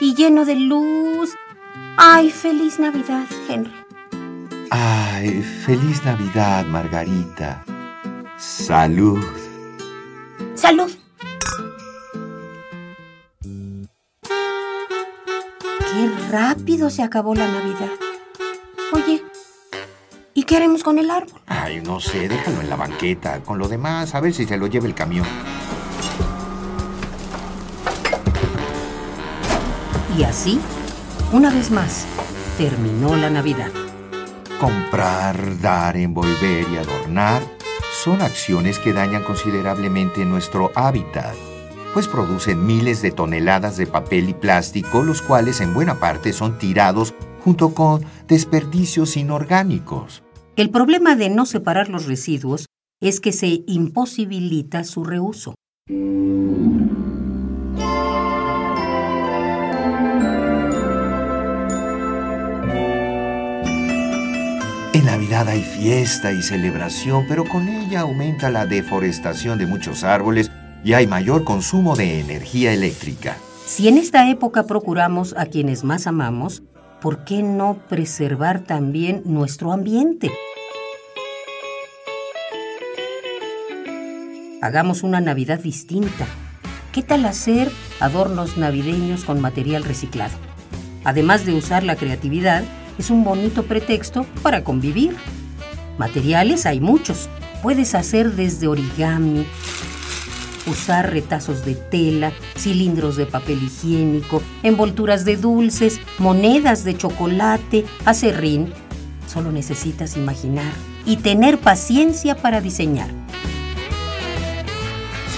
y lleno de luz. Ay, feliz Navidad, Henry. Ay, feliz Navidad, Margarita. Salud. Salud. Qué rápido se acabó la Navidad. Oye, ¿y qué haremos con el árbol? Ay, no sé, déjalo en la banqueta. Con lo demás, a ver si se lo lleva el camión. Y así, una vez más, terminó la Navidad. Comprar, dar, envolver y adornar son acciones que dañan considerablemente nuestro hábitat, pues producen miles de toneladas de papel y plástico, los cuales en buena parte son tirados junto con desperdicios inorgánicos. El problema de no separar los residuos es que se imposibilita su reuso. En Navidad hay fiesta y celebración, pero con ella aumenta la deforestación de muchos árboles y hay mayor consumo de energía eléctrica. Si en esta época procuramos a quienes más amamos, ¿por qué no preservar también nuestro ambiente? Hagamos una Navidad distinta. ¿Qué tal hacer adornos navideños con material reciclado? Además de usar la creatividad, es un bonito pretexto para convivir. Materiales hay muchos. Puedes hacer desde origami, usar retazos de tela, cilindros de papel higiénico, envolturas de dulces, monedas de chocolate, acerrín. Solo necesitas imaginar y tener paciencia para diseñar.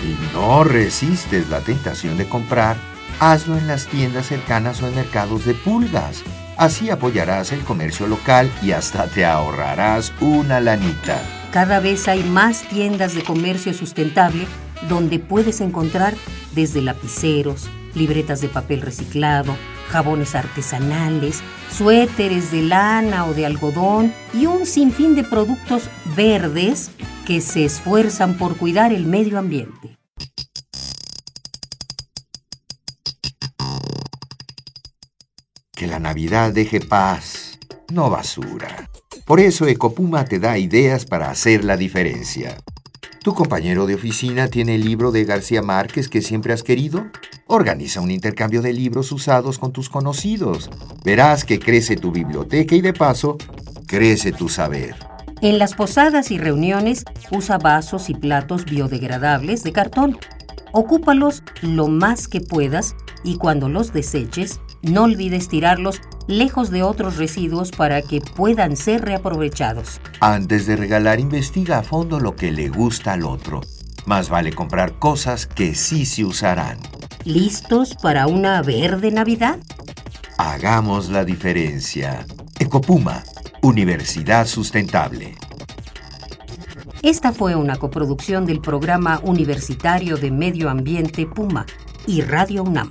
Si no resistes la tentación de comprar, hazlo en las tiendas cercanas o en mercados de pulgas. Así apoyarás el comercio local y hasta te ahorrarás una lanita. Cada vez hay más tiendas de comercio sustentable donde puedes encontrar desde lapiceros, libretas de papel reciclado, jabones artesanales, suéteres de lana o de algodón y un sinfín de productos verdes que se esfuerzan por cuidar el medio ambiente. Que la Navidad deje paz, no basura. Por eso Ecopuma te da ideas para hacer la diferencia. ¿Tu compañero de oficina tiene el libro de García Márquez que siempre has querido? Organiza un intercambio de libros usados con tus conocidos. Verás que crece tu biblioteca y de paso, crece tu saber. En las posadas y reuniones usa vasos y platos biodegradables de cartón. Ocúpalos lo más que puedas y cuando los deseches, no olvides tirarlos lejos de otros residuos para que puedan ser reaprovechados. Antes de regalar, investiga a fondo lo que le gusta al otro. Más vale comprar cosas que sí se usarán. ¿Listos para una verde Navidad? Hagamos la diferencia. Ecopuma, Universidad Sustentable. Esta fue una coproducción del Programa Universitario de Medio Ambiente Puma y Radio UNAM.